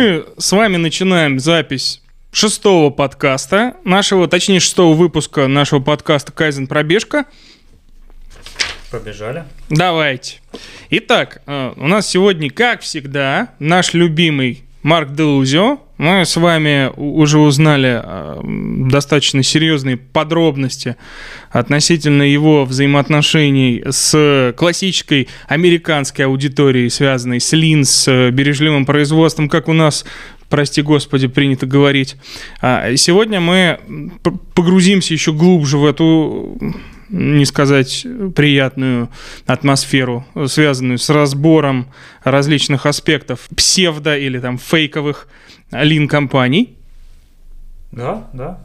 Мы с вами начинаем запись шестого подкаста, нашего, точнее, шестого выпуска нашего подкаста «Кайзен Пробежка». Побежали. Давайте. Итак, э, у нас сегодня, как всегда, наш любимый Марк Делузио. Мы с вами уже узнали э, достаточно серьезные подробности относительно его взаимоотношений с классической американской аудиторией, связанной с лин, с бережливым производством, как у нас прости господи, принято говорить. А Сегодня мы погрузимся еще глубже в эту, не сказать, приятную атмосферу, связанную с разбором различных аспектов псевдо или там фейковых лин-компаний. Да, да.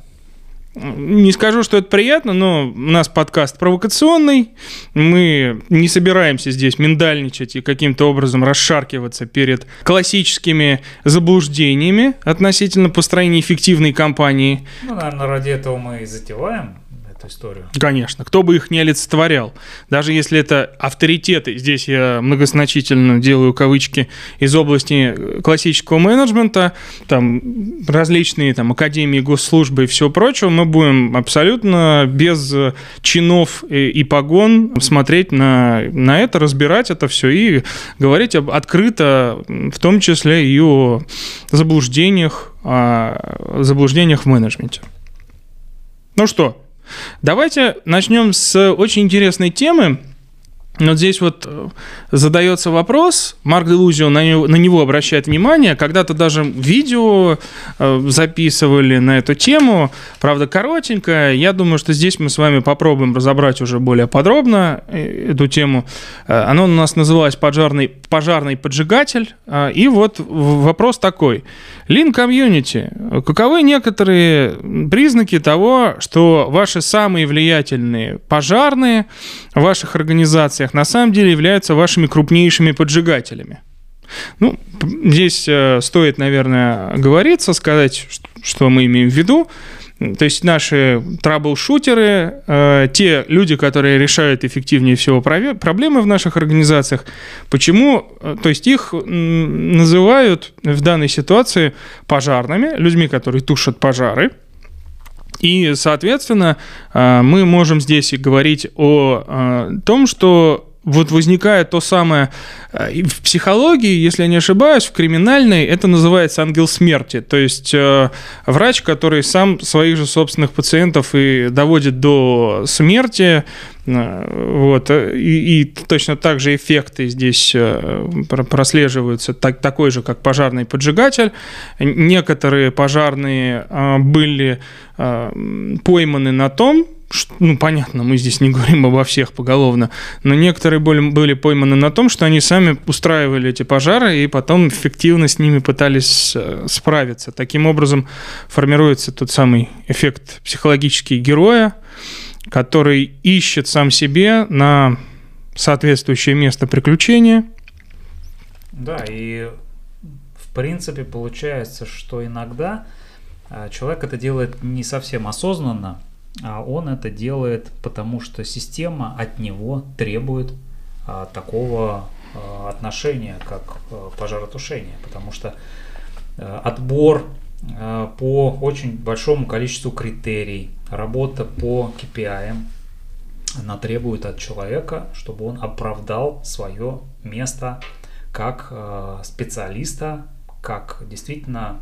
Не скажу, что это приятно, но у нас подкаст провокационный. Мы не собираемся здесь миндальничать и каким-то образом расшаркиваться перед классическими заблуждениями относительно построения эффективной компании. Ну, наверное, ради этого мы и затеваем эту историю. Конечно, кто бы их не олицетворял. Даже если это авторитеты, здесь я многозначительно делаю кавычки, из области классического менеджмента, там различные там академии, госслужбы и всего прочего, мы будем абсолютно без чинов и, и погон смотреть на, на это, разбирать это все и говорить об, открыто, в том числе и о заблуждениях, о заблуждениях в менеджменте. Ну что, Давайте начнем с очень интересной темы. Вот здесь вот э, задается вопрос, Марк Делузио на него, на него обращает внимание, когда-то даже видео э, записывали на эту тему, правда коротенько, я думаю, что здесь мы с вами попробуем разобрать уже более подробно э, эту тему. Оно у нас называлось «Пожарный, пожарный поджигатель», и вот вопрос такой. Лин комьюнити, каковы некоторые признаки того, что ваши самые влиятельные пожарные в ваших организациях на самом деле являются вашими крупнейшими поджигателями? Ну, здесь э, стоит, наверное, говориться, сказать, что мы имеем в виду. То есть наши трабл-шутеры, э, те люди, которые решают эффективнее всего проблемы в наших организациях, почему, э, то есть их называют в данной ситуации пожарными, людьми, которые тушат пожары, и, соответственно, э, мы можем здесь и говорить о э, том, что вот возникает то самое э, в психологии, если я не ошибаюсь, в криминальной это называется ангел смерти. То есть э, врач, который сам своих же собственных пациентов и доводит до смерти. э, Вот, э, и, и точно так же эффекты здесь про- прослеживаются, так, такой же, как пожарный поджигатель. Некоторые пожарные были пойманы на том, ну, понятно, мы здесь не говорим обо всех поголовно, но некоторые были, были пойманы на том, что они сами устраивали эти пожары и потом эффективно с ними пытались э, справиться. Таким образом формируется тот самый эффект психологический героя, который ищет сам себе на соответствующее место приключения. Да, и в принципе получается, что иногда а, человек это делает не совсем осознанно, он это делает потому, что система от него требует а, такого а, отношения, как а, пожаротушение, потому что а, отбор а, по очень большому количеству критерий, работа по KPI, она требует от человека, чтобы он оправдал свое место как э, специалиста, как действительно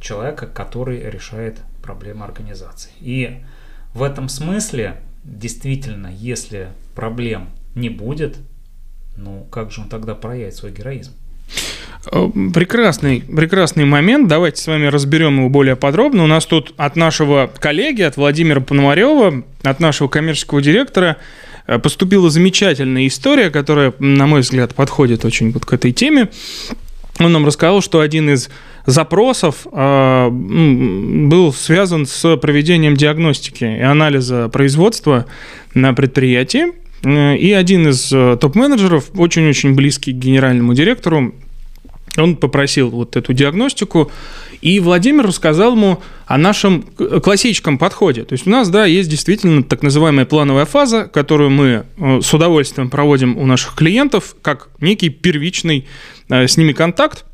человека, который решает проблемы организации. И в этом смысле, действительно, если проблем не будет, ну как же он тогда проявит свой героизм? Э, Прекрасный, прекрасный момент. Давайте с вами разберем его более подробно. У нас тут от нашего коллеги, от Владимира Пономарева, от нашего коммерческого директора э, поступила замечательная история, которая, на мой взгляд, подходит очень вот к этой теме. Он нам рассказал, что один из запросов э, был связан с проведением диагностики и анализа производства на предприятии. Э, И один из э, топ-менеджеров, очень-очень близкий к генеральному директору, он попросил вот эту диагностику, и Владимир рассказал ему о нашем классическом подходе. То есть у нас, да, есть действительно так называемая плановая фаза, которую мы э, с удовольствием проводим у наших клиентов, как некий первичный с ними контакт.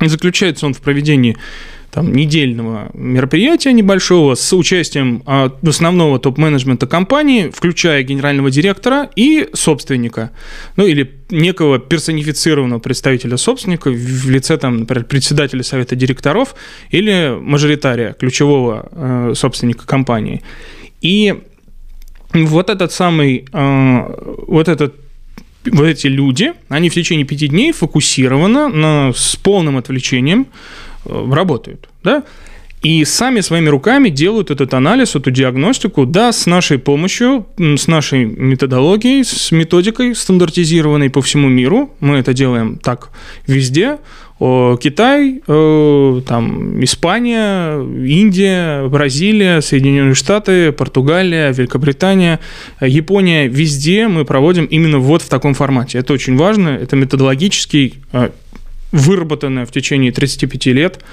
Заключается он в проведении там, недельного мероприятия небольшого с участием а, основного топ-менеджмента компании, включая генерального директора и собственника, ну или некого персонифицированного представителя собственника в лице, там, например, председателя совета директоров или мажоритария, ключевого э, собственника компании. И вот этот самый, э, вот этот вот эти люди, они в течение пяти дней фокусированно, на, с полным отвлечением Э, работают, да, и сами своими руками делают этот анализ, эту диагностику, да, с нашей помощью, с нашей методологией, с методикой стандартизированной по всему миру. Мы это делаем так везде. Китай, там, Испания, Индия, Бразилия, Соединенные Штаты, Португалия, Великобритания, Япония. Везде мы проводим именно вот в таком формате. Это очень важно. Это методологический э, выработанная в течение 35 лет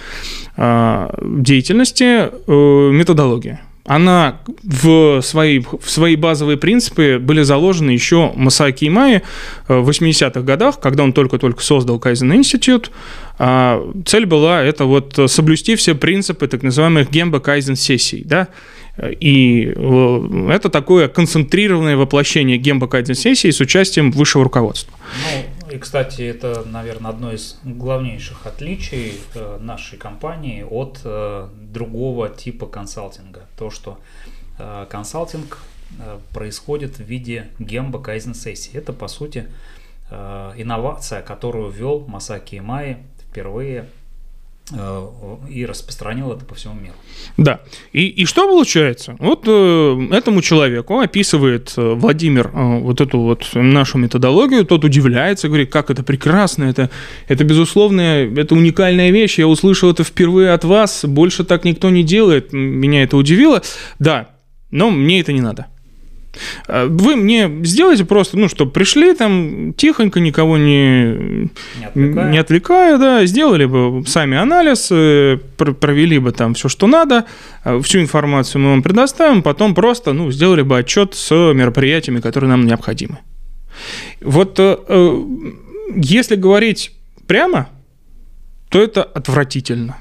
а, деятельности методология. Она в свои, в свои базовые принципы были заложены еще Масаки Имаи э, в 80-х годах, когда он только-только создал Institute. А, цель была это вот соблюсти все принципы так называемых гембо Kaizen сессий, да, и э, это такое концентрированное воплощение гембо Kaizen сессии с участием высшего руководства. И, кстати, это, наверное, одно из главнейших отличий э, нашей компании от э, другого типа консалтинга. То, что э, консалтинг происходит в виде гемба кайзен сессии. Это, по сути, инновация, которую ввел Масаки Имаи впервые и распространил это по всему миру. Да. И, и что получается? Вот э, этому человеку описывает э, Владимир э, вот эту вот нашу методологию, тот удивляется, говорит, как это прекрасно, это, это безусловно, это уникальная вещь, я услышал это впервые от вас, больше так никто не делает, меня это удивило. Да, но мне это не надо. А, вы мне сделайте просто, ну, чтобы пришли там тихонько, никого не, не, отвлекая. не отвлекая, да, сделали бы сами анализ, э, провели бы там все, что надо, а, всю информацию мы вам предоставим, потом просто, ну, сделали бы отчет с мероприятиями, которые нам необходимы. Вот э, э, если говорить прямо, то это отвратительно.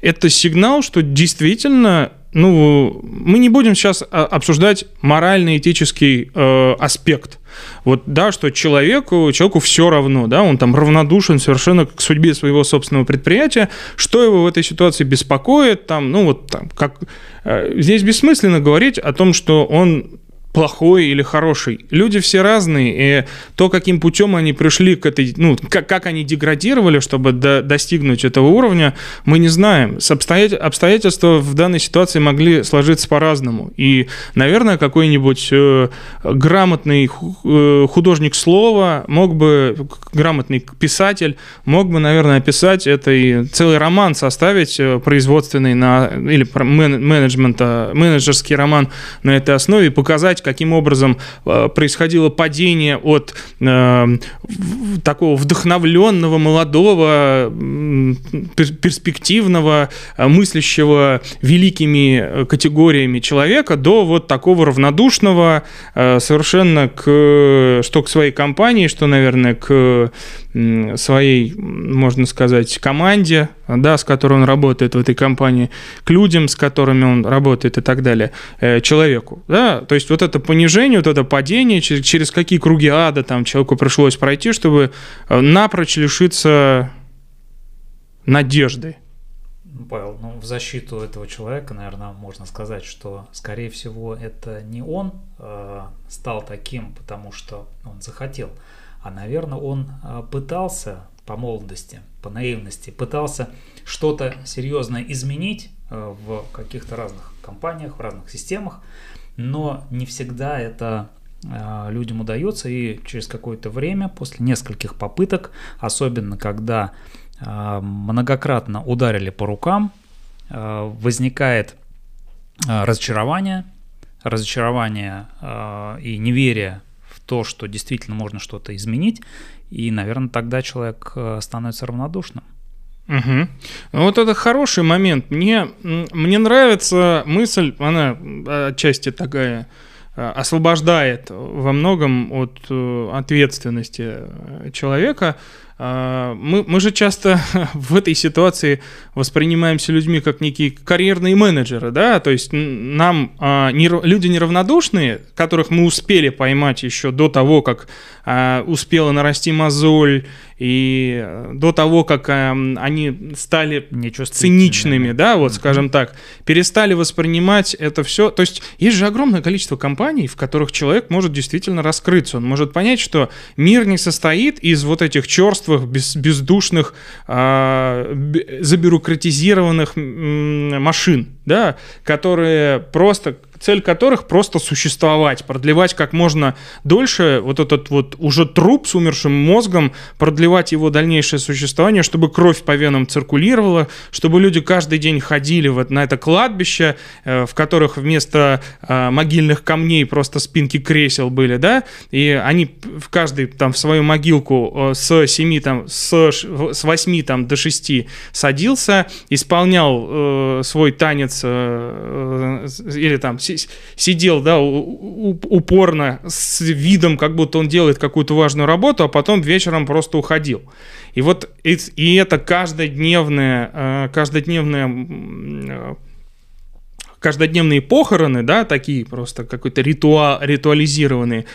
Это сигнал, что действительно ну, мы не будем сейчас а, обсуждать морально-этический э, аспект. Вот, да, что человеку, человеку все равно, да, он там равнодушен совершенно к судьбе своего собственного предприятия, что его в этой ситуации беспокоит, там, ну, вот, там, как... Э, здесь бессмысленно говорить о том, что он плохой или хороший. Люди все разные, и то, каким путем они пришли к этой, ну, как, как они деградировали, чтобы до, достигнуть этого уровня, мы не знаем. С обстоятель, обстоятельства в данной ситуации могли сложиться по-разному. И, наверное, какой-нибудь э, грамотный э, художник слова мог бы, грамотный писатель мог бы, наверное, описать это и целый роман составить э, производственный на, или менеджмента, менеджерский роман на этой основе и показать, каким образом э, происходило падение от э, такого вдохновленного, молодого, перспективного, э, мыслящего великими категориями человека до вот такого равнодушного совершенно к, что к своей компании, что, наверное, к своей, можно сказать, команде, да, с которой он работает в этой компании, к людям, с которыми он работает и так далее, э, человеку. Да? То есть вот это понижение, вот это падение, через, через какие круги ада там человеку пришлось пройти, чтобы э, напрочь лишиться надежды. Ну, Павел, ну, в защиту этого человека, наверное, можно сказать, что, скорее всего, это не он э, стал таким, потому что он захотел, а, наверное, он э, пытался по молодости, по наивности, пытался что-то серьезное изменить э, в каких-то разных компаниях, в разных системах, но не всегда это э, людям удается, и через какое-то время, после нескольких попыток, особенно когда э, многократно ударили по рукам, возникает разочарование, разочарование и неверие то, что действительно можно что-то изменить, и, наверное, тогда человек э, становится равнодушным. Угу. Вот это хороший момент. Мне, мне нравится мысль, она отчасти такая э, освобождает во многом от э, ответственности человека. А, мы, мы же часто в этой ситуации воспринимаемся людьми как некие карьерные менеджеры, да, то есть нам а, не, люди неравнодушные, которых мы успели поймать еще до того, как а, успела нарасти мозоль, и э, до того, как э, они стали циничными, да, вот, скажем так, перестали воспринимать это все. То есть есть же огромное количество компаний, в которых человек может действительно раскрыться. Он может понять, что мир не состоит из вот этих черствых, без, бездушных, э, забюрократизированных машин, да, которые просто цель которых просто существовать, продлевать как можно дольше вот этот вот уже труп с умершим мозгом, продлевать его дальнейшее существование, чтобы кровь по венам циркулировала, чтобы люди каждый день ходили вот на это кладбище, э, в которых вместо э, могильных камней просто спинки кресел были, да, и они в каждый там в свою могилку э, с 7 там, с, с 8 там до 6 садился, исполнял э, свой танец э, или там сидел, да, упорно, с видом, как будто он делает какую-то важную работу, а потом вечером просто уходил. И вот и, это каждодневное, э, каждодневное э, каждодневные похороны, да, такие просто какой-то ритуал, ритуализированные,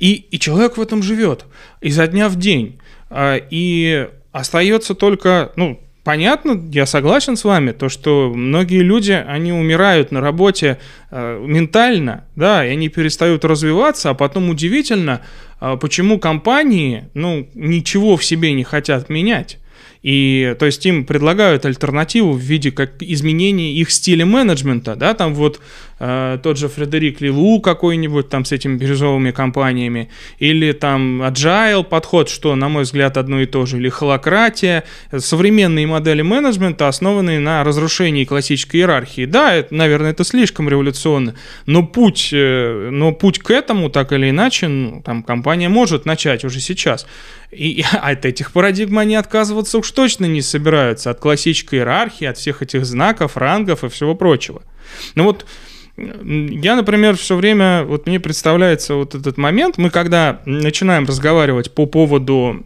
и, и человек в этом живет изо дня в день. Э, и остается только, ну, Понятно, я согласен с вами, то, что многие люди, они умирают на работе э, ментально, да, и они перестают развиваться, а потом удивительно, э, почему компании, ну, ничего в себе не хотят менять. И то есть им предлагают альтернативу в виде как изменения их стиля менеджмента, да, там вот э, тот же Фредерик Лилу какой-нибудь там с этими бирюзовыми компаниями, или там agile подход, что, на мой взгляд, одно и то же, или холократия, современные модели менеджмента, основанные на разрушении классической иерархии. Да, это, наверное, это слишком революционно, но путь, э, но путь к этому, так или иначе, ну, там компания может начать уже сейчас. И от этих парадигм они отказываться уж точно не собираются, от классической иерархии, от всех этих знаков, рангов и всего прочего. Ну вот я, например, все время, вот мне представляется вот этот момент, мы когда начинаем разговаривать по поводу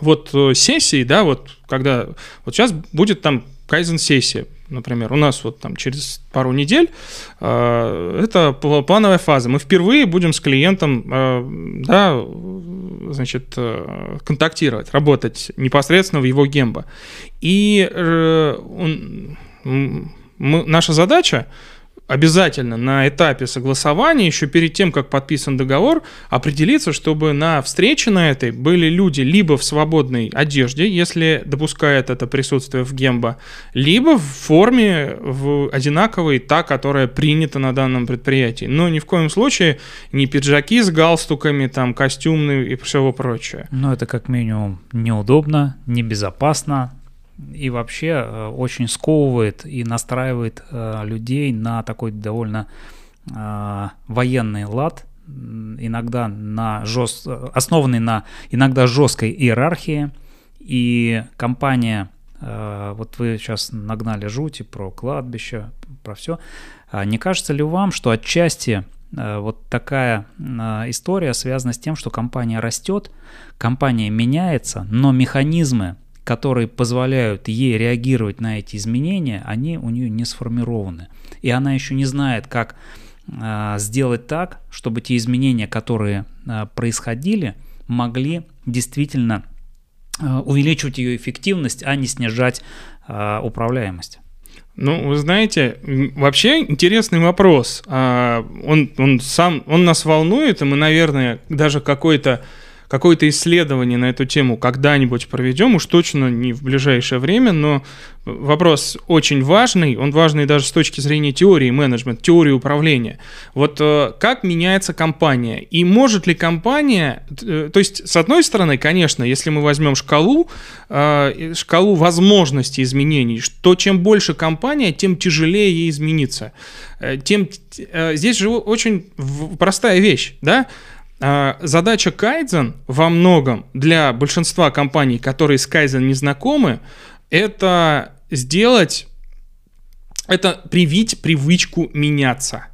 вот э, сессии, да, вот когда, вот сейчас будет там кайзен-сессия, например, у нас вот там через пару недель, э, это плановая фаза. Мы впервые будем с клиентом, э, да, значит, э, контактировать, работать непосредственно в его гембо. И э, он, мы, наша задача обязательно на этапе согласования, еще перед тем, как подписан договор, определиться, чтобы на встрече на этой были люди либо в свободной одежде, если допускает это присутствие в гембо, либо в форме в одинаковой, та, которая принята на данном предприятии. Но ни в коем случае не пиджаки с галстуками, там, костюмные и всего прочее. Ну, это как минимум неудобно, небезопасно, и вообще э, очень сковывает и настраивает э, людей на такой довольно э, военный лад, иногда на жест... основанный на иногда жесткой иерархии, и компания, вот вы сейчас нагнали жути про кладбище, про все, а не кажется ли вам, что отчасти вот такая история связана с тем, что компания растет, компания меняется, но механизмы которые позволяют ей реагировать на эти изменения, они у нее не сформированы. И она еще не знает, как э, сделать так, чтобы те изменения, которые э, происходили, могли действительно э, увеличивать ее эффективность, а не снижать управляемость. Ну, вы знаете, вообще интересный вопрос. А, он, он сам, он нас волнует, и мы, наверное, даже какой-то какое-то исследование на эту тему когда-нибудь проведем, уж точно не в ближайшее время, но вопрос очень важный, он важный даже с точки зрения теории менеджмента, теории управления. Вот э, как меняется компания, и может ли компания, э, то есть с одной стороны, конечно, если мы возьмем шкалу, э, шкалу возможностей изменений, что чем больше компания, тем тяжелее ей измениться. Тем, здесь же очень простая вещь, да, задача Кайдзен во многом для большинства компаний, которые с Кайдзен не знакомы, это сделать, это привить привычку меняться.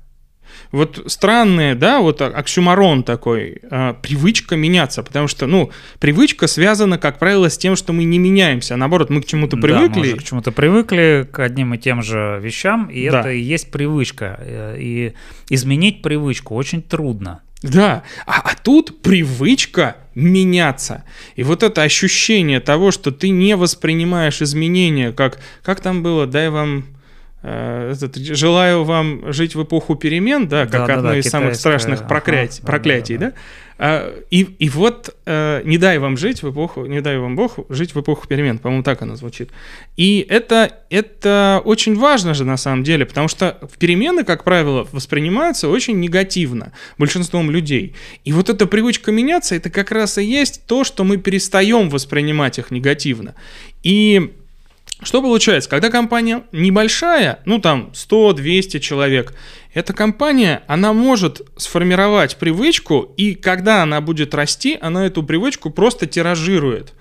Вот странное, да, вот оксюмарон такой, э, привычка меняться, потому что, ну, привычка связана, как правило, с тем, что мы не меняемся, а наоборот, мы к чему-то привыкли. Да, мы к чему-то привыкли, к одним и тем же вещам, и да. это и есть привычка. Э, и изменить привычку очень трудно. Да, а, а тут привычка меняться. И вот это ощущение того, что ты не воспринимаешь изменения, как, как там было, дай вам Э, этот, желаю вам жить в эпоху перемен, да, как да, одно да, из самых страшных проклятий, ага, проклятий, да, да, да. А, и, и вот э, не дай вам жить в эпоху, не дай вам Бог жить в эпоху перемен, по-моему, так она звучит. И это, это очень важно же на самом деле, потому что перемены, как правило, воспринимаются очень негативно большинством людей. И вот эта привычка меняться, это как раз и есть то, что мы перестаем воспринимать их негативно. И что получается? Когда компания небольшая, ну там 100-200 человек, эта компания, она может сформировать привычку, и когда она будет расти, она эту привычку просто тиражирует.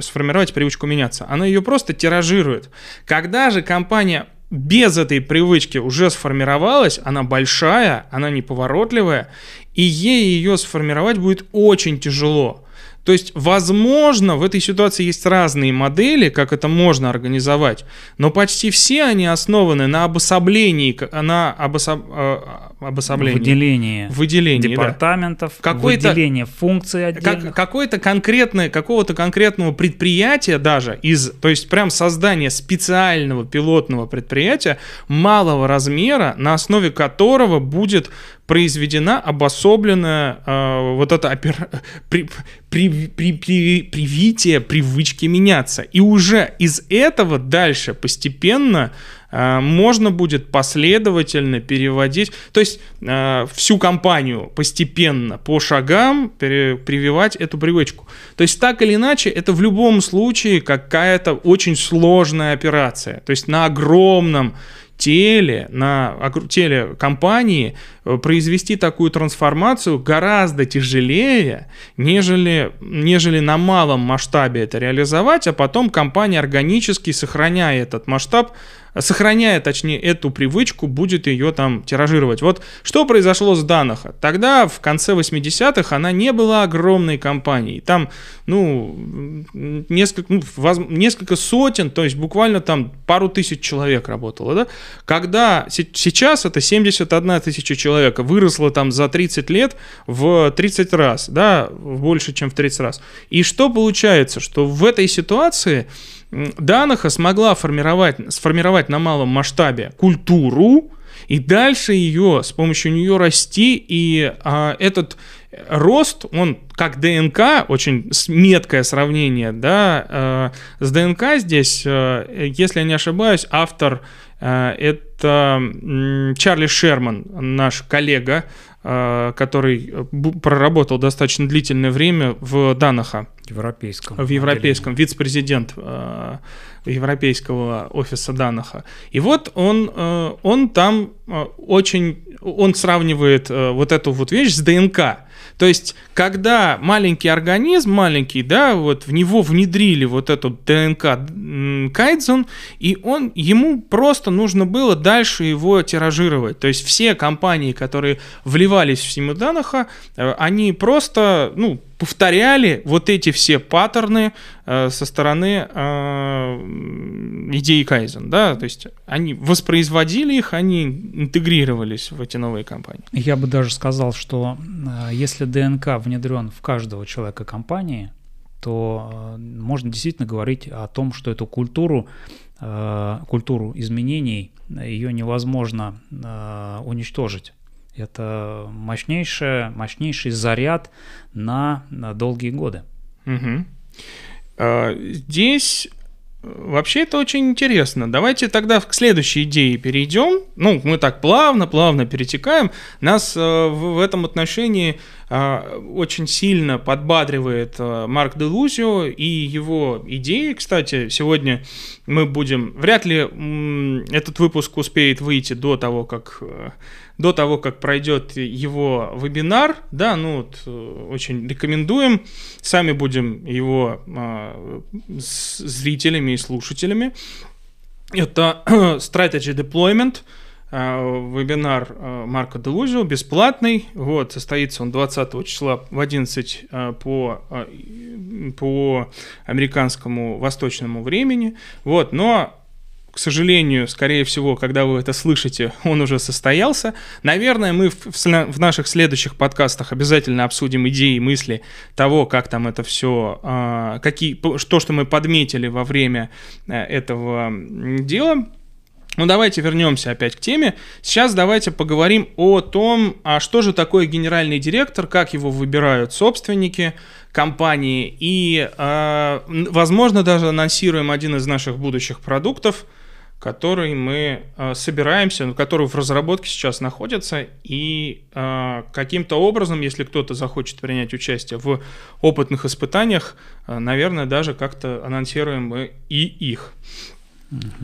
Сформировать привычку меняться. Она ее просто тиражирует. Когда же компания без этой привычки уже сформировалась, она большая, она неповоротливая, и ей ее сформировать будет очень тяжело. То есть, возможно, в этой ситуации есть разные модели, как это можно организовать, но почти все они основаны на обособлении, на обособ, э, обособлении. Выделении. Выделении, Департаментов, да. выделение функций отдельных. Как, какое-то конкретное, какого-то конкретного предприятия даже, из, то есть прям создание специального пилотного предприятия малого размера, на основе которого будет произведена обособленная э, вот это опер... при... При... При... При... привитие привычки меняться. И уже из этого дальше постепенно э, можно будет последовательно переводить, то есть э, всю компанию постепенно по шагам пере... прививать эту привычку. То есть так или иначе это в любом случае какая-то очень сложная операция. То есть на огромном теле, на теле компании э, произвести такую трансформацию гораздо тяжелее, нежели, нежели на малом масштабе это реализовать, а потом компания органически, сохраняя этот масштаб, сохраняя, точнее, эту привычку, будет ее там тиражировать. Вот что произошло с Данаха? Тогда, в конце 80-х, она не была огромной компанией. Там, ну, несколько, ну, воз, несколько сотен, то есть буквально там пару тысяч человек работало, да? Когда сейчас это 71 тысяча человек, выросло там за 30 лет в 30 раз, да, больше, чем в 30 раз. И что получается? Что в этой ситуации Данаха смогла формировать, сформировать на малом масштабе культуру, и дальше ее, с помощью нее расти, и а, этот рост, он как ДНК, очень меткое сравнение, да, э, с ДНК здесь, э, если я не ошибаюсь, автор э, это э, Чарли Шерман, наш коллега, э, который э, проработал достаточно длительное время в Данаха. Европейском. В европейском, вице-президент э, европейского офиса Данаха. И вот он, э, он там э, очень, он сравнивает э, вот эту вот вещь с ДНК. То есть, когда маленький организм, маленький, да, вот в него внедрили вот эту ДНК Кайдзен, и он, ему просто нужно было дальше его тиражировать. То есть, все компании, которые вливались в Симу Данаха, э, они просто, ну, повторяли вот эти все паттерны э, со стороны э, идеи Кайзен, да, то есть они воспроизводили их, они интегрировались в эти новые компании. Я бы даже сказал, что э, если ДНК внедрен в каждого человека компании, то э, можно действительно говорить о том, что эту культуру, э, культуру изменений, ее невозможно э, уничтожить. Это мощнейший, мощнейший заряд на, на долгие годы. Угу. Здесь Вообще это очень интересно. Давайте тогда к следующей идее перейдем. Ну, мы так плавно-плавно перетекаем. Нас э, в, этом отношении э, очень сильно подбадривает э, Марк Делузио и его идеи. Кстати, сегодня мы будем... Вряд ли этот выпуск успеет выйти до того, как... До того, как пройдет его вебинар, да, ну вот, э, очень рекомендуем, сами будем его э, с зрителями и слушателями. Это Strategy Deployment, вебинар Марка Делузио, бесплатный. Вот, состоится он 20 числа в 11 по, по американскому восточному времени. Вот, но к сожалению, скорее всего, когда вы это слышите, он уже состоялся. Наверное, мы в, в наших следующих подкастах обязательно обсудим идеи, мысли того, как там это все, э, а, какие, то, что мы подметили во время э, этого дела. Ну, давайте вернемся опять к теме. Сейчас давайте поговорим о том, а что же такое генеральный директор, как его выбирают собственники компании и, э, возможно, даже анонсируем один из наших будущих продуктов – который мы э, собираемся, который в разработке сейчас находится, и э, каким-то образом, если кто-то захочет принять участие в опытных испытаниях, э, наверное, даже как-то анонсируем мы и их.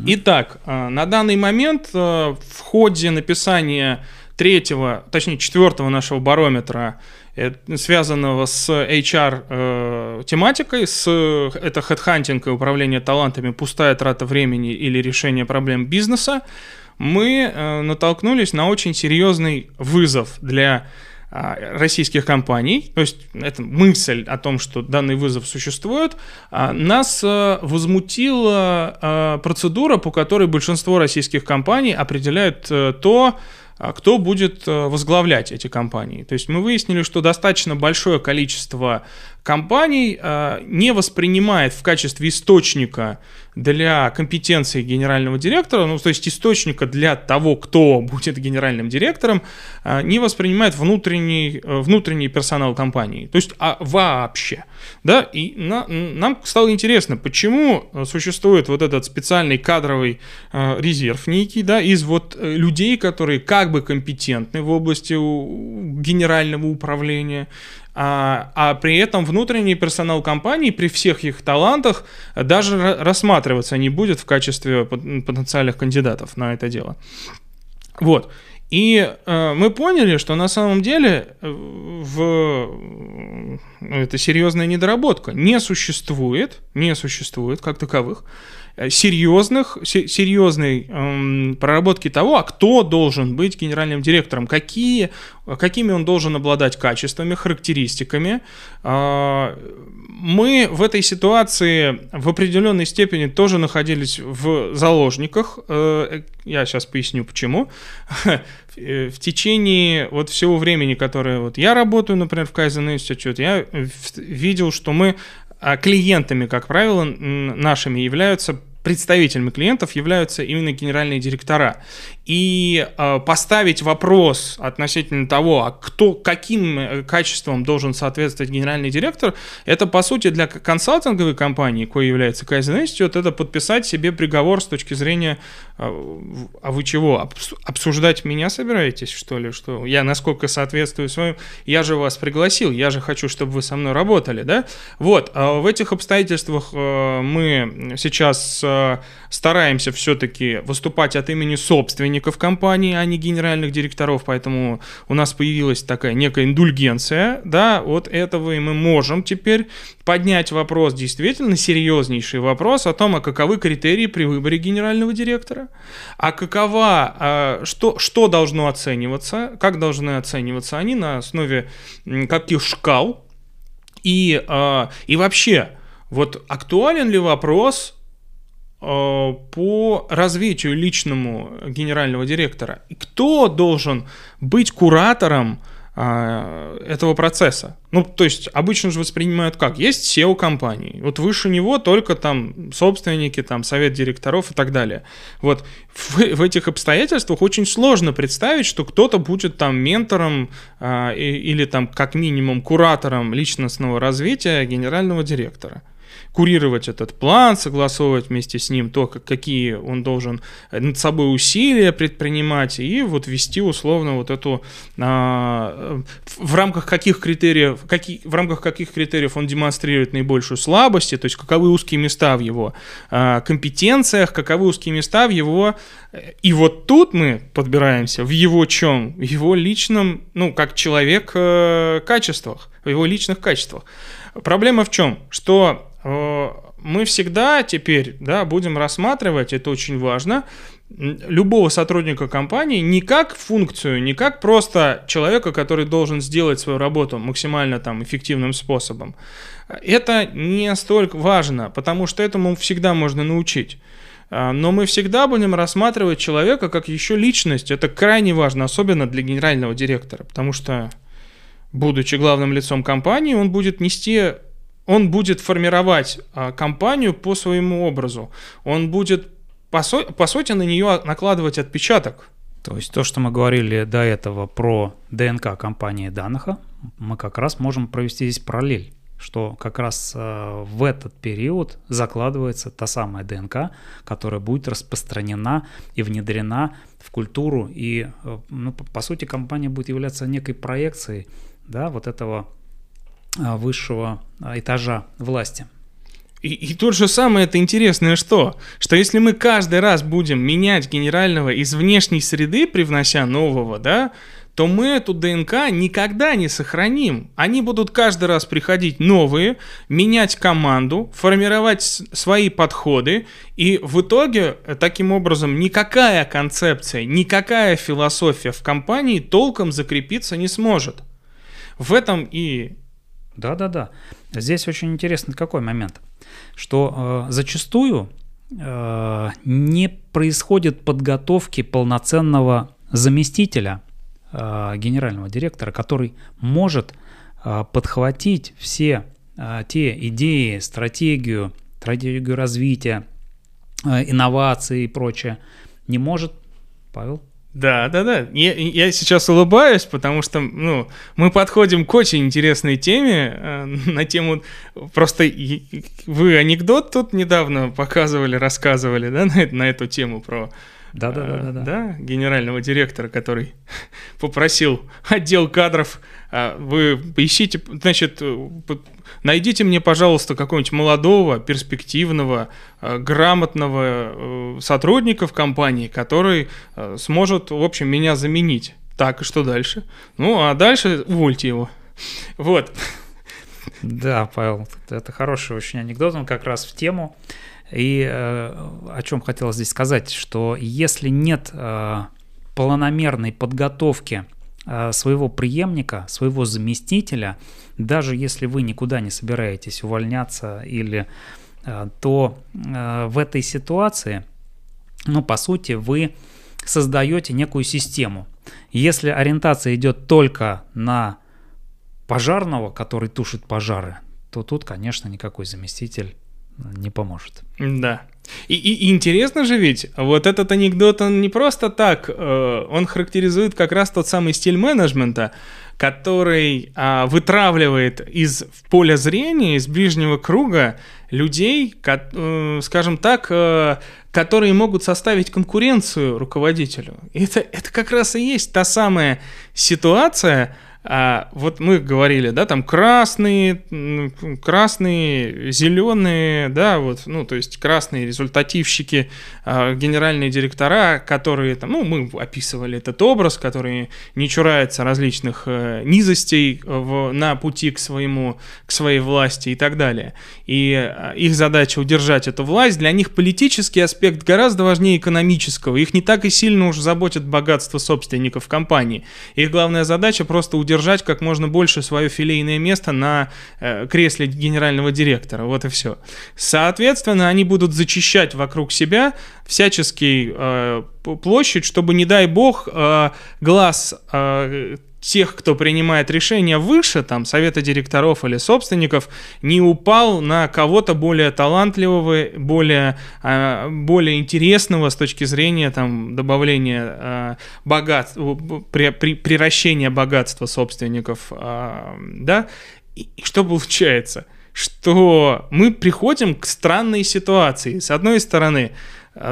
Итак, э, на данный момент э, в ходе написания третьего, точнее четвертого нашего барометра Э, связанного с HR э, тематикой, с это хедхантинг и управление талантами, пустая трата времени или решение проблем бизнеса, мы э, натолкнулись на очень серьезный вызов для э, российских компаний, то есть это мысль о том, что данный вызов существует, э, нас э, возмутила процедура, по которой большинство российских компаний определяют то, а кто будет э, возглавлять эти компании. То есть мы выяснили, что достаточно большое количество компаний э, не воспринимает в качестве источника для компетенции генерального директора, ну, то есть источника для того, кто будет генеральным директором, э, не воспринимает внутренний, внутренний персонал компании. То есть а, вообще. Да? И на, нам стало интересно, почему существует вот этот специальный кадровый резерв некий, да, из вот людей, которые как бы компетентны в области генерального управления, а, а при этом внутренний персонал компании при всех их талантах даже рассматриваться не будет в качестве потенциальных кандидатов на это дело. Вот. И э, мы поняли, что на самом деле э, в, ну, это серьезная недоработка. Не существует, не существует как таковых Э, серьезных, серьезной эм, проработки того, а кто должен быть генеральным директором, какие, какими он должен обладать качествами, характеристиками. Э, мы в этой ситуации в определенной степени тоже находились в заложниках. Э, я сейчас поясню почему. В течение вот всего времени, которое вот я работаю, например, в Kaizen Institute, я видел, что мы а клиентами, как правило, нашими являются представителями клиентов являются именно генеральные директора. И э, поставить вопрос относительно того, а кто, каким э, качеством должен соответствовать генеральный директор, это, по сути, для консалтинговой компании, кое является Kaizen Institute, это подписать себе приговор с точки зрения, э, а вы чего, обсуждать меня собираетесь, что ли, что я насколько соответствую своим, я же вас пригласил, я же хочу, чтобы вы со мной работали, да? Вот, а в этих обстоятельствах э, мы сейчас Э, стараемся все-таки выступать от имени собственников компании, а не генеральных директоров, поэтому у нас появилась такая некая индульгенция, да, от этого и мы можем теперь поднять вопрос, действительно серьезнейший вопрос о том, а каковы критерии при выборе генерального директора, а какова, а, что, что должно оцениваться, как должны оцениваться они на основе каких шкал, и, а, и вообще, вот актуален ли вопрос по развитию личному генерального директора. Кто должен быть куратором а, этого процесса. Ну, то есть обычно же воспринимают как? Есть SEO компании, вот выше него только там собственники, там совет директоров и так далее. Вот в, в этих обстоятельствах очень сложно представить, что кто-то будет там ментором а, или там как минимум куратором личностного развития генерального директора курировать этот план, согласовывать вместе с ним то, какие он должен над собой усилия предпринимать, и вот вести условно вот эту а, в рамках каких критериев, какие, в рамках каких критериев он демонстрирует наибольшую слабость, то есть каковы узкие места в его а, компетенциях, каковы узкие места в его и вот тут мы подбираемся в его чем? В его личном, ну, как человек, э, качествах, в его личных качествах. Проблема в чем? Что Э, мы всегда теперь да, будем рассматривать, это очень важно, любого сотрудника компании не как функцию, не как просто человека, который должен сделать свою работу максимально там эффективным способом. Это не столько важно, потому что этому всегда можно научить. А, но мы всегда будем рассматривать человека как еще личность. Это крайне важно, особенно для генерального директора, потому что, будучи главным лицом компании, он будет нести, он будет формировать а, компанию по своему образу. Он будет, по, со, по сути, на нее накладывать отпечаток. То есть то, что мы говорили до этого про ДНК компании Данаха, мы как раз можем провести здесь параллель что как раз э, в этот период закладывается та самая ДНК, которая будет распространена и внедрена в культуру. И, э, ну, по сути, компания будет являться некой проекцией да, вот этого высшего этажа власти. И, и тут же самое это интересное что? Что если мы каждый раз будем менять генерального из внешней среды, привнося нового, да, то мы эту ДНК никогда не сохраним. Они будут каждый раз приходить новые, менять команду, формировать свои подходы, и в итоге э, таким образом никакая концепция, никакая философия в компании толком закрепиться не сможет. В этом и... Да-да-да. Здесь очень интересный какой момент, что э, зачастую э, не происходит подготовки полноценного заместителя – Э, генерального директора, который может э, подхватить все э, те идеи, стратегию, стратегию развития, инновации и прочее, не может, Павел? Да, да, да. Я, я сейчас улыбаюсь, потому что ну, мы подходим к очень интересной теме, э, на тему просто вы анекдот тут недавно показывали, рассказывали, да, на, на эту тему про да, да, да, да, да, генерального директора, который попросил отдел кадров, а, вы поищите, значит, найдите мне, пожалуйста, какого-нибудь молодого, перспективного, а, грамотного э, сотрудника в компании, который а, сможет, в общем, меня заменить. Так, и что дальше? Ну, а дальше увольте его. Вот. Да, Павел, это хороший очень анекдот, он как раз в тему. И э, о чем хотел здесь сказать, что если нет э, планомерной подготовки э, своего преемника, своего заместителя, даже если вы никуда не собираетесь увольняться или то в этой ситуации, ну, по сути, вы создаете некую систему. Если ориентация идет только на пожарного, который тушит пожары, то тут, конечно, никакой заместитель не поможет. Да. И, и, интересно же ведь, вот этот анекдот, он не просто так, э, он характеризует как раз тот самый стиль менеджмента, который э, вытравливает из поля зрения, из ближнего круга людей, ко, э, скажем так, э, которые могут составить конкуренцию руководителю. И это, это как раз и есть та самая ситуация, а вот мы говорили, да, там красные, красные, зеленые, да, вот, ну, то есть красные результативщики, а, генеральные директора, которые там, ну, мы описывали этот образ, который не чурается различных э, низостей в, на пути к своему, к своей власти и так далее. И а, их задача удержать эту власть, для них политический аспект гораздо важнее экономического. Их не так и сильно уж заботит богатство собственников компании. Их главная задача просто удержать удержать как можно больше свое филейное место на э, кресле генерального директора. Вот и все. Соответственно, они будут зачищать вокруг себя всячески э, площадь, чтобы, не дай бог, э, глаз э, тех, кто принимает решения выше, там, совета директоров или собственников, не упал на кого-то более талантливого, более, а, более интересного с точки зрения там, добавления а, богатства, при, при, приращения богатства собственников, а, да, и что получается? Что мы приходим к странной ситуации. С одной стороны,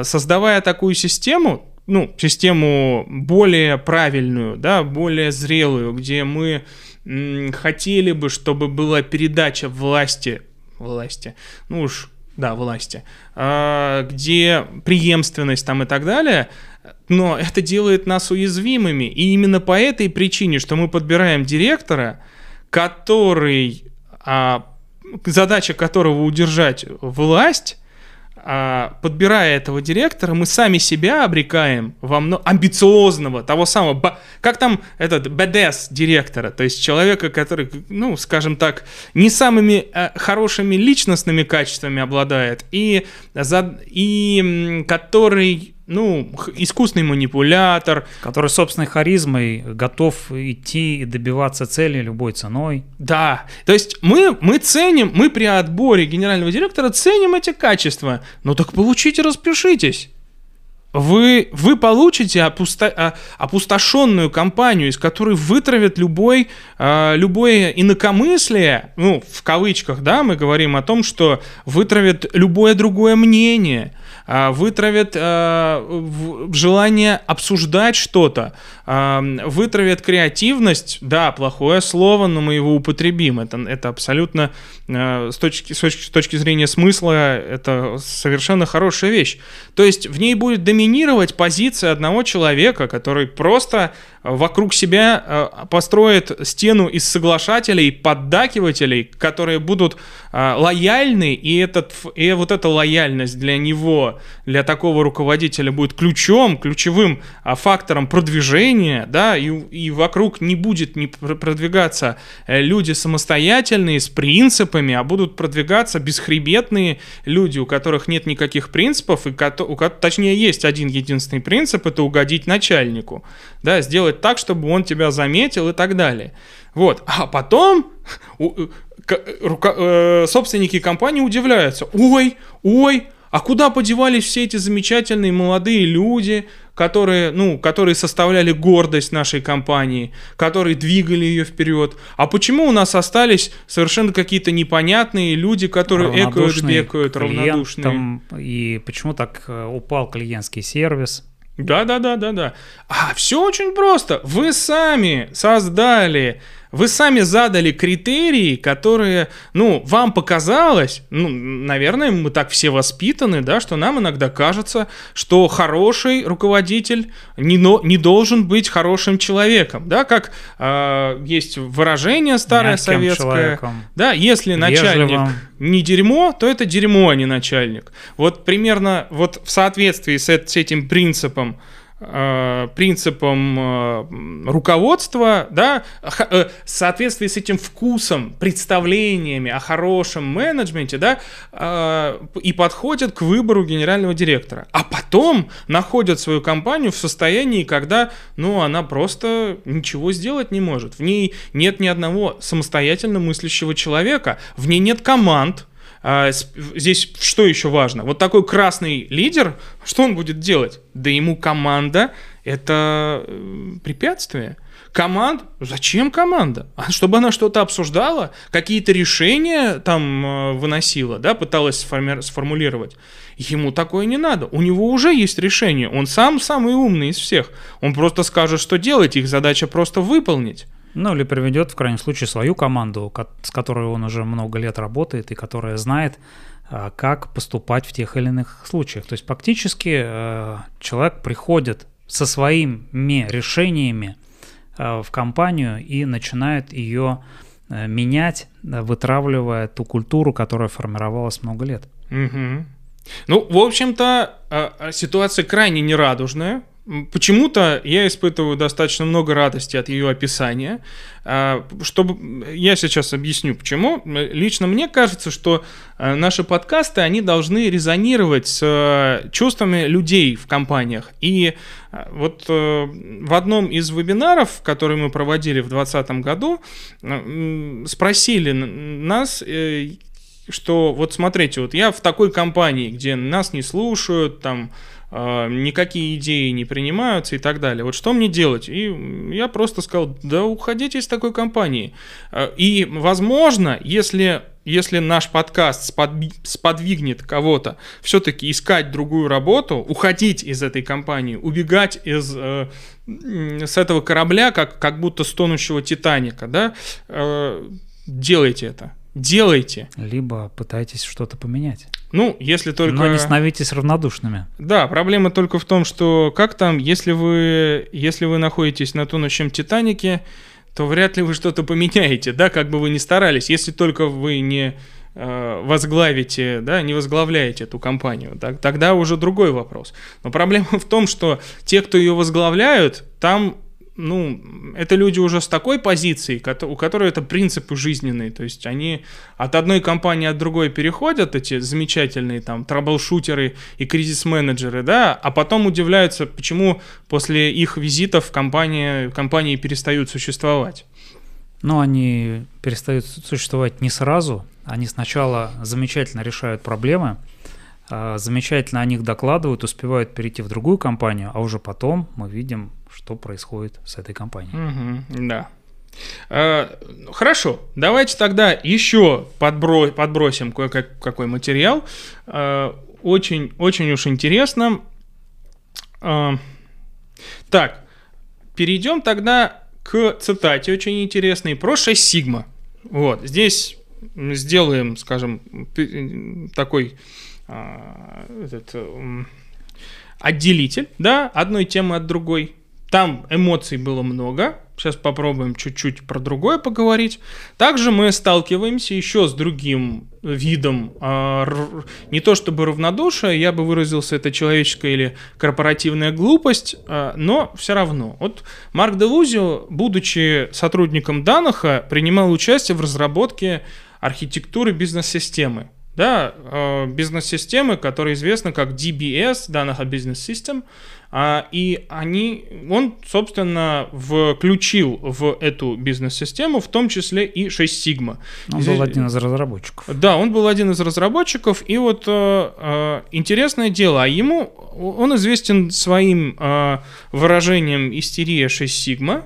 создавая такую систему, ну, систему более правильную, да, более зрелую, где мы хотели бы, чтобы была передача власти, власти, ну уж, да, власти, а, где преемственность там и так далее, но это делает нас уязвимыми. И именно по этой причине, что мы подбираем директора, который а, задача которого удержать власть, подбирая этого директора, мы сами себя обрекаем во много амбициозного, того самого, как там этот БДС директора, то есть человека, который, ну, скажем так, не самыми э, хорошими личностными качествами обладает, и, за, и который ну, искусный манипулятор. Который собственной харизмой готов идти и добиваться цели любой ценой. Да, то есть мы, мы ценим, мы при отборе генерального директора ценим эти качества. Ну так получите, распишитесь. Вы, вы получите опусто, а, опустошенную компанию, из которой вытравят любой, а, любое инакомыслие, ну, в кавычках, да, мы говорим о том, что вытравят любое другое мнение – а, вытравят желание обсуждать что-то, вытравят креативность, да, плохое слово, но мы его употребим. Это, это абсолютно с, точки, с точки зрения смысла это совершенно хорошая вещь. То есть в ней будет доминировать позиция одного человека, который просто вокруг себя построит стену из соглашателей, поддакивателей, которые будут лояльны, и, этот, и вот эта лояльность для него для такого руководителя будет ключом, ключевым а, фактором продвижения, да, и, и вокруг не будет не продвигаться э, люди самостоятельные, с принципами, а будут продвигаться бесхребетные люди, у которых нет никаких принципов, и у, точнее есть один единственный принцип, это угодить начальнику, да, сделать так, чтобы он тебя заметил и так далее. Вот, а потом э, собственники компании удивляются, ой, ой, а куда подевались все эти замечательные молодые люди, которые, ну, которые составляли гордость нашей компании, которые двигали ее вперед? А почему у нас остались совершенно какие-то непонятные люди, которые экают, бекают, равнодушные? И почему так э, упал клиентский сервис? Да, да, да, да, да. А все очень просто. Вы сами создали вы сами задали критерии, которые, ну, вам показалось, ну, наверное, мы так все воспитаны, да, что нам иногда кажется, что хороший руководитель не, но, не должен быть хорошим человеком, да, как э, есть выражение старое Мягким советское, человеком, да, если начальник вежливым. не дерьмо, то это дерьмо, а не начальник. Вот примерно вот в соответствии с, с этим принципом принципам э, руководства, да, э, в соответствии с этим вкусом, представлениями о хорошем менеджменте, да, и подходят к выбору генерального директора. А потом находят свою компанию в состоянии, когда, ну, она просто ничего сделать не может. В ней нет ни одного самостоятельно мыслящего человека, в ней нет команд, здесь что еще важно? Вот такой красный лидер, что он будет делать? Да ему команда – это э, препятствие. Команд? Зачем команда? А чтобы она что-то обсуждала, какие-то решения там э, выносила, да, пыталась сформулировать. Ему такое не надо. У него уже есть решение. Он сам самый умный из всех. Он просто скажет, что делать. Их задача просто выполнить. Ну, или приведет, в крайнем случае, свою команду, с которой он уже много лет работает и которая знает, а, как поступать в тех или иных случаях. То есть фактически э, человек приходит со своими решениями э, в компанию и начинает ее э, менять, вытравливая ту культуру, которая формировалась много лет. Угу. Ну, в общем-то, ситуация крайне нерадужная Почему-то я испытываю достаточно много радости от ее описания. А, чтобы я сейчас объясню, почему. Лично мне кажется, что э, наши подкасты они должны резонировать с э, чувствами людей в компаниях. И э, вот в одном из вебинаров, который мы проводили в 2020 году, спросили нас, что вот смотрите, вот я в такой компании, где нас не слушают, там никакие идеи не принимаются и так далее. Вот что мне делать? И я просто сказал, да уходите из такой компании. А, и, возможно, если, если наш подкаст сподвигнет кого-то все-таки искать другую работу, уходить из этой компании, убегать из, э, с этого корабля, как, как будто с тонущего Титаника, да, э, делайте это делайте. Либо пытайтесь что-то поменять. Ну, если только... Но не становитесь равнодушными. Да, проблема только в том, что как там, если вы, если вы находитесь на тонущем Титанике, то вряд ли вы что-то поменяете, да, как бы вы ни старались, если только вы не э, возглавите, да, не возглавляете эту компанию, так, тогда уже другой вопрос. Но проблема в том, что те, кто ее возглавляют, там ну, это люди уже с такой позицией, у которой это принципы жизненные, то есть они от одной компании от другой переходят, эти замечательные там траблшутеры и кризис-менеджеры, да, а потом удивляются, почему после их визитов компании, компании перестают существовать. Ну, они перестают существовать не сразу, они сначала замечательно решают проблемы, замечательно о них докладывают, успевают перейти в другую компанию, а уже потом мы видим, что происходит с этой компанией. Угу, да. А, хорошо, давайте тогда еще подбро подбросим кое-какой материал. А, очень, очень уж интересно. А, так, перейдем тогда к цитате очень интересной про 6 сигма. Вот, здесь сделаем, скажем, такой а, этот, отделитель, да, одной темы от другой. Там эмоций было много. Сейчас попробуем чуть-чуть про другое поговорить. Также мы сталкиваемся еще с другим видом, э, не то чтобы равнодушие, я бы выразился, это человеческая или корпоративная глупость, э, но все равно. Вот Марк Делузио, будучи сотрудником Данаха, принимал участие в разработке архитектуры бизнес-системы да, э, бизнес-системы, которые известны как DBS, Danaher Business System, а, и они, он, собственно, включил в эту бизнес-систему в том числе и 6 Sigma. Он Здесь, был один из разработчиков. Да, он был один из разработчиков, и вот э, э, интересное дело, а ему, он известен своим выражением «истерия 6 Sigma»,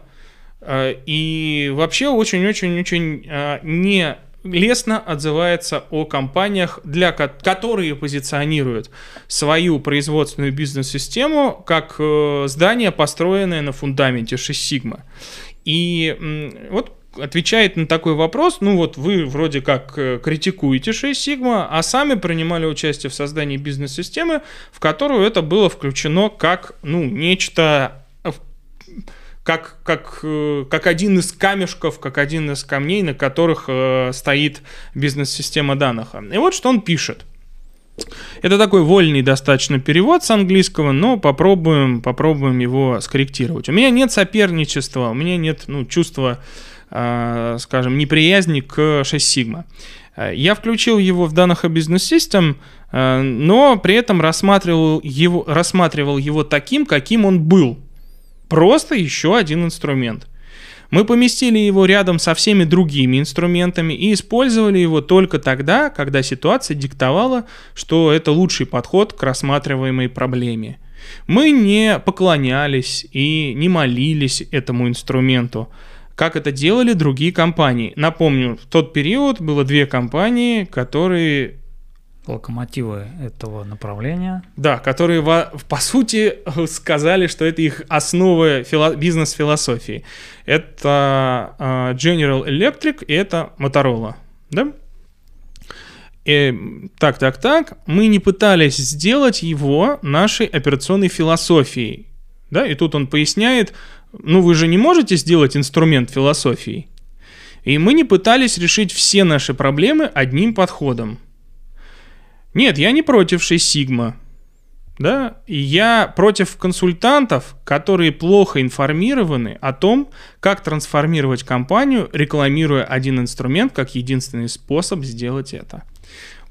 и вообще очень-очень-очень не лестно отзывается о компаниях, для которые позиционируют свою производственную бизнес-систему как э, здание, построенное на фундаменте 6 Sigma. И вот отвечает на такой вопрос, ну вот вы вроде как э, критикуете 6 Sigma, а сами принимали участие в создании бизнес-системы, в которую это было включено как, ну, нечто как, как, э, как один из камешков, как один из камней, на которых э, стоит бизнес-система Данаха. И вот что он пишет. Это такой вольный достаточно перевод с английского, но попробуем, попробуем его скорректировать. У меня нет соперничества, у меня нет ну, чувства, э, скажем, неприязни к 6 Sigma. Я включил его в Danaher Business System, э, но при этом рассматривал его, рассматривал его таким, каким он был – Просто еще один инструмент. Мы поместили его рядом со всеми другими инструментами и использовали его только тогда, когда ситуация диктовала, что это лучший подход к рассматриваемой проблеме. Мы не поклонялись и не молились этому инструменту, как это делали другие компании. Напомню, в тот период было две компании, которые локомотивы этого направления. Да, которые по сути сказали, что это их основа фило- бизнес-философии. Это uh, General Electric и это Motorola, да? И, так, так, так. Мы не пытались сделать его нашей операционной философией, да? И тут он поясняет, ну вы же не можете сделать инструмент философии. И мы не пытались решить все наши проблемы одним подходом. Нет, я не против 6 сигма. Да, я против консультантов, которые плохо информированы о том, как трансформировать компанию, рекламируя один инструмент как единственный способ сделать это.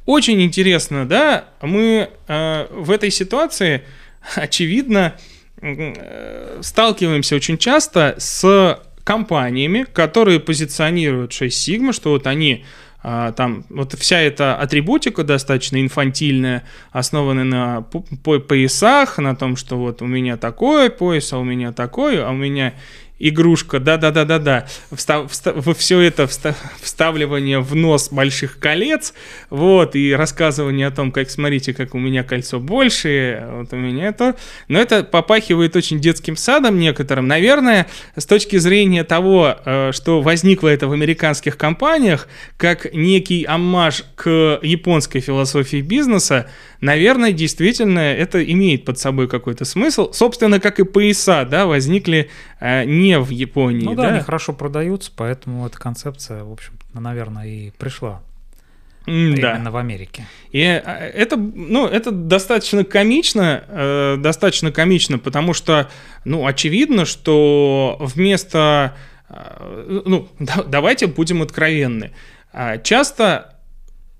Очень интересно, да, мы э, в этой ситуации, очевидно, э, сталкиваемся очень часто с компаниями, которые позиционируют 6 Sigma, что вот они там вот вся эта атрибутика достаточно инфантильная, основанная на поясах, на том, что вот у меня такой пояс, а у меня такой, а у меня игрушка, да-да-да-да-да, встав, все это встав, вставливание в нос больших колец, вот, и рассказывание о том, как, смотрите, как у меня кольцо больше, вот у меня это, но это попахивает очень детским садом некоторым, наверное, с точки зрения того, э, что возникло это в американских компаниях, как некий аммаж к японской философии бизнеса, наверное, действительно это имеет под собой какой-то смысл. Собственно, как и пояса, да, возникли э, не в Японии. Ну да, да, они хорошо продаются, поэтому эта концепция, в общем, наверное, и пришла да. именно в Америке. И э, это, ну, это достаточно комично, э, достаточно комично, потому что, ну, очевидно, что вместо, э, ну, да, давайте будем откровенны, а часто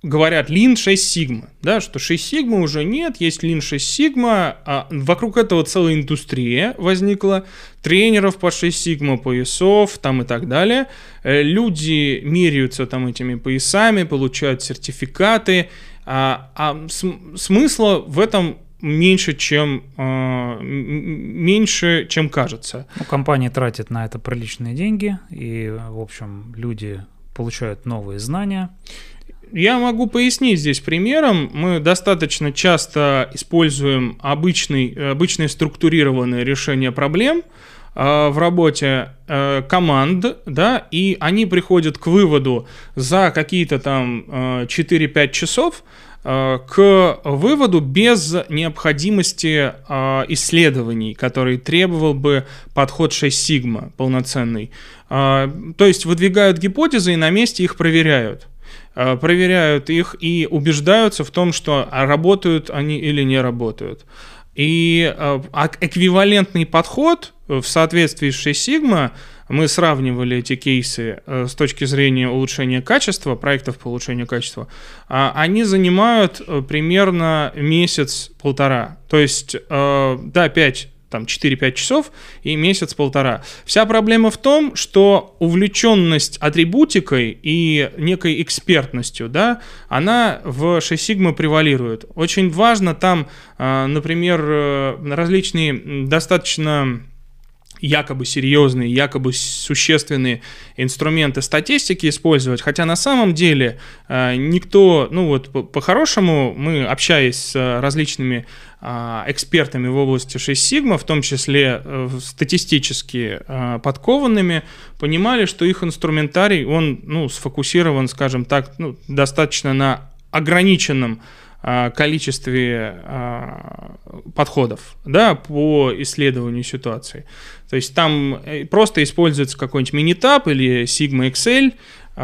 говорят Lean 6 сигма, да, что 6 сигма уже нет, есть Lean 6 сигма, а вокруг этого целая индустрия возникла, тренеров по 6 сигма, поясов там и так далее. Э, люди меряются там этими поясами, получают сертификаты, а, а смысла в этом меньше, чем э, меньше, чем кажется. Ну, компания тратит на это приличные деньги, и, в общем, люди получают новые знания. Я могу пояснить здесь примером. Мы достаточно часто используем обычный, обычное структурированное решение проблем э, в работе э, команд, да, и они приходят к выводу за какие-то там э, 4-5 часов, э, к выводу без необходимости исследований, который требовал бы подход 6 сигма полноценный. То есть выдвигают гипотезы и на месте их проверяют. Э, проверяют их и убеждаются в том, что работают они или не работают. И э, эквивалентный подход в соответствии с 6 сигма мы сравнивали эти кейсы э, с точки зрения улучшения качества, проектов по улучшению качества, а они занимают примерно месяц-полтора. То есть, да, 5 там 4-5 часов и месяц-полтора. Вся проблема в том, что увлеченность атрибутикой и некой экспертностью, да, она в 6 Sigma превалирует. Очень важно там, а, например, э, различные достаточно якобы серьезные, якобы существенные инструменты статистики использовать, хотя на самом деле э, никто, ну вот по-хорошему мы, общаясь с различными э, экспертами в области 6 сигма, в том числе э, статистически подкованными, понимали, что их инструментарий, он ну, сфокусирован, скажем так, ну, достаточно на ограниченном количестве подходов да, по исследованию ситуации. То есть там э, просто используется какой-нибудь Minitab или Sigma Excel, а,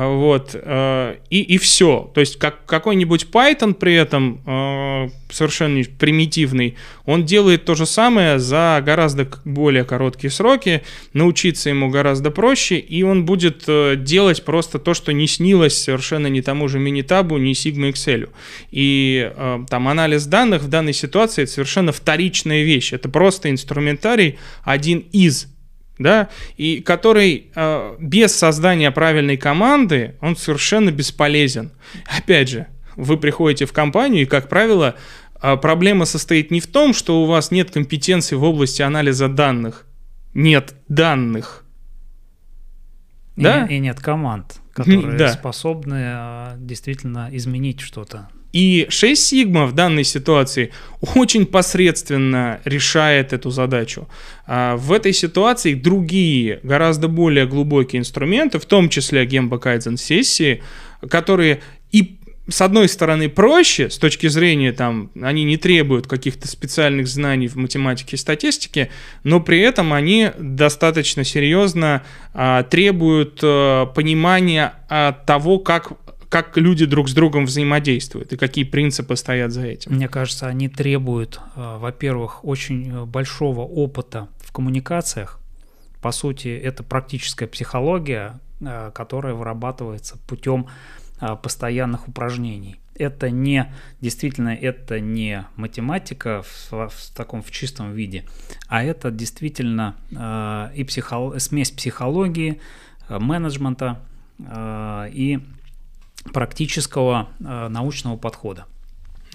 вот, э, и, и все. То есть как, какой-нибудь Python при этом э, совершенно примитивный, он делает то же самое за гораздо более короткие сроки, научиться ему гораздо проще, и он будет делать просто то, что не снилось совершенно ни тому же Minitab, ни Sigma Excel. И там анализ данных в данной ситуации это совершенно вторичная вещь. Это просто инструментарий, один из да, и который э, без создания правильной команды, он совершенно бесполезен. Опять же, вы приходите в компанию, и, как правило, э, проблема состоит не в том, что у вас нет компетенции в области анализа данных. Нет данных. И, да? и нет команд, которые да. способны э, действительно изменить что-то. И 6 сигма в данной ситуации очень посредственно решает эту задачу. А в этой ситуации другие, гораздо более глубокие инструменты, в том числе Kaizen сессии, которые и с одной стороны проще, с точки зрения там, они не требуют каких-то специальных знаний в математике и статистике, но при этом они достаточно серьезно а, требуют а, понимания а, того, как как люди друг с другом взаимодействуют и какие принципы стоят за этим. Мне кажется, они требуют, э, во-первых, очень э, большого опыта в коммуникациях. По сути, это практическая психология, э, которая вырабатывается путем постоянных упражнений. Это не, действительно, это не математика в, в таком в чистом виде, а это действительно и психо, смесь психологии, менеджмента и практического э, научного подхода.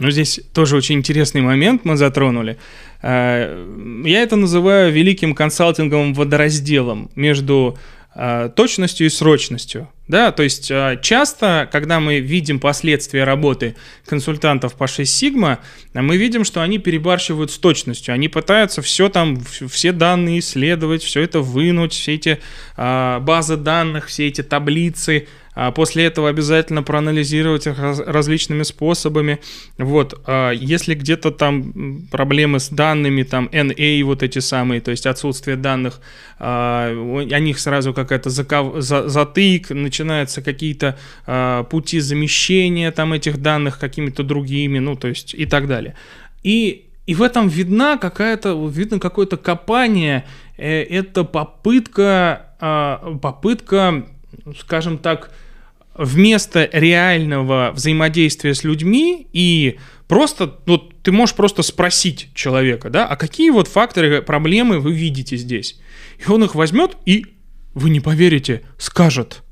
Ну, здесь тоже очень интересный момент мы затронули. Э, я это называю великим консалтинговым водоразделом между э, точностью и срочностью. Да, то есть э, часто, когда мы видим последствия работы консультантов по 6 сигма, мы видим, что они перебарщивают с точностью. Они пытаются все там, все данные исследовать, все это вынуть, все эти базы данных, все эти таблицы, после этого обязательно проанализировать их различными способами. Вот, а если где-то там проблемы с данными, там NA вот эти самые, то есть отсутствие данных, а, о них сразу какая-то затык, начинаются какие-то а, пути замещения там этих данных какими-то другими, ну, то есть и так далее. И и в этом видна какая-то, видно какое-то копание, э, это попытка, а, попытка, скажем так, вместо реального взаимодействия с людьми и просто, вот ты можешь просто спросить человека, да, а какие вот факторы, проблемы вы видите здесь? И он их возьмет и, вы не поверите, скажет –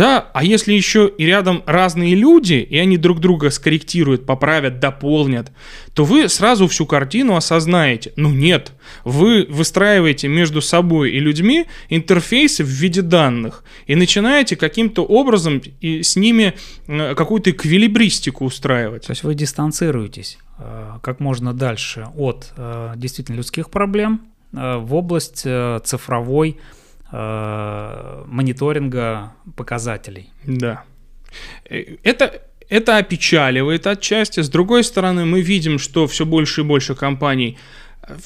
да, а если еще и рядом разные люди, и они друг друга скорректируют, поправят, дополнят, то вы сразу всю картину осознаете. Ну нет, вы выстраиваете между собой и людьми интерфейсы в виде данных и начинаете каким-то образом и с ними э, какую-то эквилибристику устраивать. То есть вы дистанцируетесь э, как можно дальше от э, действительно людских проблем в область цифровой э, мониторинга показателей. Да. Э, это, это опечаливает отчасти. С другой стороны, мы видим, что все больше и больше компаний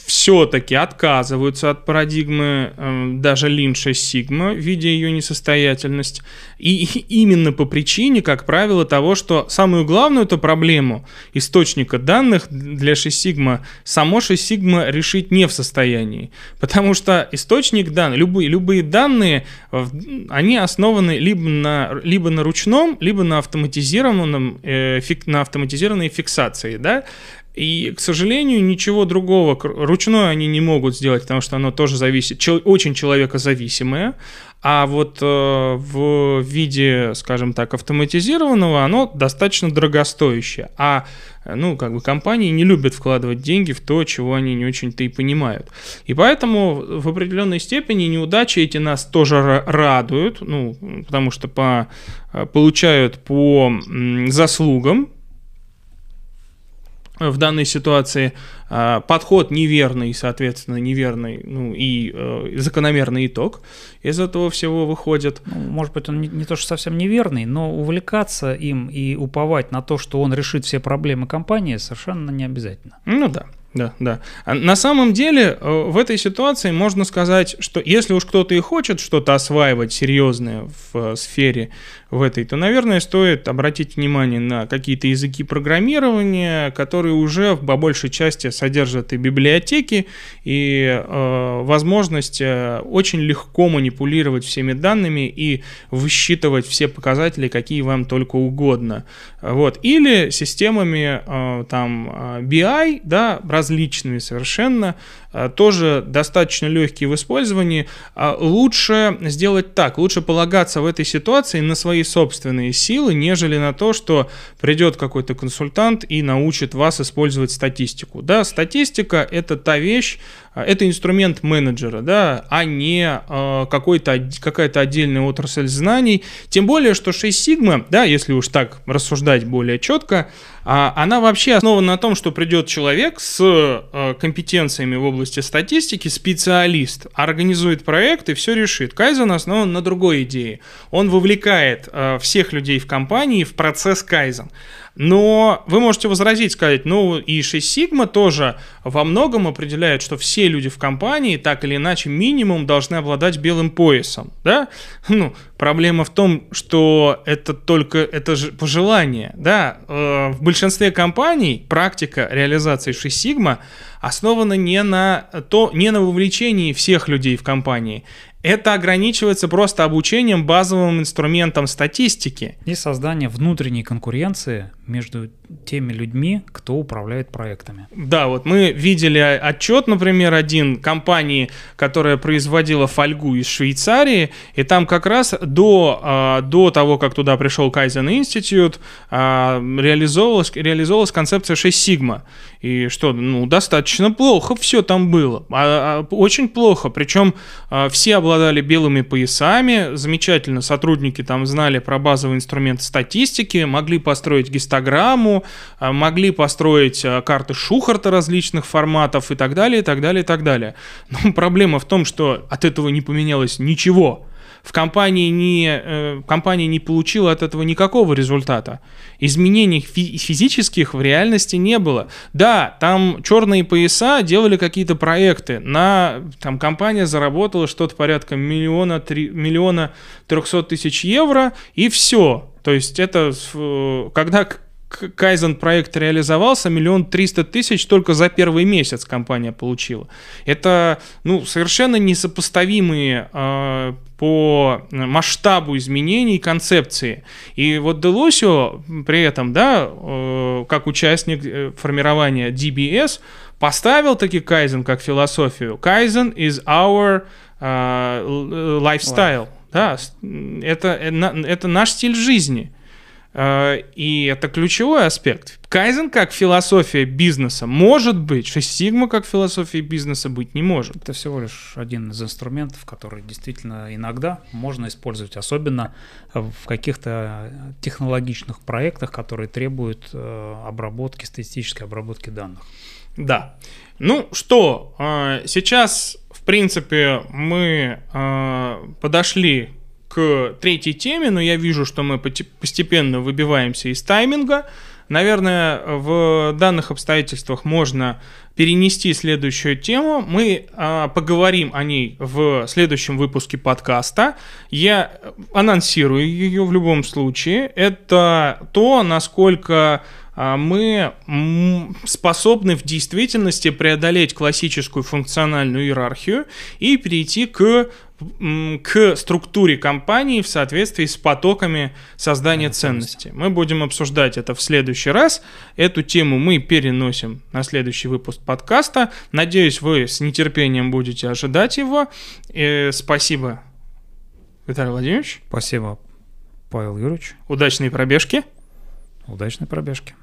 все-таки отказываются от парадигмы э, даже Линша Сигма, видя ее несостоятельность. И именно по причине, как правило, того, что самую главную эту проблему источника данных для 6 Сигма само 6 Сигма решить не в состоянии. Потому что источник данных, любые, любые данные, они основаны либо на, либо на ручном, либо на автоматизированном, э, фик, на автоматизированной фиксации. Да? И, к сожалению, ничего другого ручное они не могут сделать, потому что оно тоже зависит, чел, очень человекозависимое. А вот э, в виде, скажем так, автоматизированного оно достаточно дорогостоящее. А ну, как бы компании не любят вкладывать деньги в то, чего они не очень-то и понимают. И поэтому в определенной степени неудачи эти нас тоже радуют, ну, потому что по, э, получают по заслугам, в данной ситуации а, подход неверный, соответственно, неверный, ну и э, закономерный итог из этого всего выходит. Ну, может быть, он не, не то, что совсем неверный, но увлекаться им и уповать на то, что он решит все проблемы компании, совершенно не обязательно. Ну да. Да, да. А на самом деле э, в этой ситуации можно сказать, что если уж кто-то и хочет что-то осваивать серьезное в э, сфере в этой, то, наверное, стоит обратить внимание на какие-то языки программирования, которые уже по большей части содержат и библиотеки, и э, возможность э, очень легко манипулировать всеми данными и высчитывать все показатели, какие вам только угодно. Вот. Или системами э, там BI, да, различными совершенно, э, тоже достаточно легкие в использовании. А лучше сделать так, лучше полагаться в этой ситуации на свои собственные силы, нежели на то, что придет какой-то консультант и научит вас использовать статистику. Да, статистика это та вещь, а, это инструмент менеджера, да, а не э, какой-то, какая-то отдельная отрасль знаний. Тем более, что 6 сигма, да, если уж так рассуждать более четко, она вообще основана на том, что придет человек с э, компетенциями в области статистики, специалист, организует проект и все решит. Кайзен основан на другой идее. Он вовлекает э, всех людей в компании в процесс Кайзен. Но вы можете возразить, сказать, ну и 6 Sigma тоже во многом определяет, что все люди в компании так или иначе минимум должны обладать белым поясом, да? Ну, проблема в том, что это только, это же пожелание, да? Э, в большинстве компаний практика реализации 6 Sigma основана не на, то, не на вовлечении всех людей в компании, это ограничивается просто обучением базовым инструментам статистики. И создание внутренней конкуренции между теми людьми, кто управляет проектами. Да, вот мы видели отчет, например, один компании, которая производила фольгу из Швейцарии, и там как раз до, а, до того, как туда пришел Institute, а, реализовывалась, реализовывалась концепция 6 сигма. И что, ну, достаточно плохо все там было. А, очень плохо. Причем все обладали белыми поясами, замечательно сотрудники там знали про базовый инструмент статистики, могли построить гистограмму, а, могли построить а, карты Шухарта различных форматов и так далее, и так далее, и так далее. Но проблема в том, что от этого не поменялось ничего. в компании не, э, компания не получила от этого никакого результата. Изменений фи- физических в реальности не было. Да, там черные пояса делали какие-то проекты. На, там компания заработала что-то порядка миллиона, три, миллиона трехсот тысяч евро, и все. То есть это, э, когда Кайзен проект реализовался, миллион триста тысяч только за первый месяц компания получила. Это ну, совершенно несопоставимые э, по масштабу изменений концепции. И вот Делосио при этом, да, э, как участник э, формирования DBS, поставил таки Кайзен как философию. Кайзен is our uh, lifestyle. Wow. Да, это, это наш стиль жизни. Э, и это ключевой аспект. Кайзен как философия бизнеса может быть, Шесть Сигма как философия бизнеса быть не может. Это всего лишь один из инструментов, который действительно иногда можно использовать, особенно в каких-то технологичных проектах, которые требуют э, обработки, статистической обработки данных. Да. Ну что, э, сейчас, в принципе, мы подошли к третьей теме, но я вижу, что мы постепенно выбиваемся из тайминга. Наверное, в данных обстоятельствах можно перенести следующую тему. Мы а, поговорим о ней в следующем выпуске подкаста. Я анонсирую ее в любом случае. Это то, насколько мы способны в действительности преодолеть классическую функциональную иерархию и перейти к к структуре компании в соответствии с потоками создания ценности. Мы будем обсуждать это в следующий раз. Эту тему мы переносим на следующий выпуск подкаста. Надеюсь, вы с нетерпением будете ожидать его. И спасибо, Виталий Владимирович. Спасибо, Павел Юрьевич. Удачной пробежки. Удачной пробежки.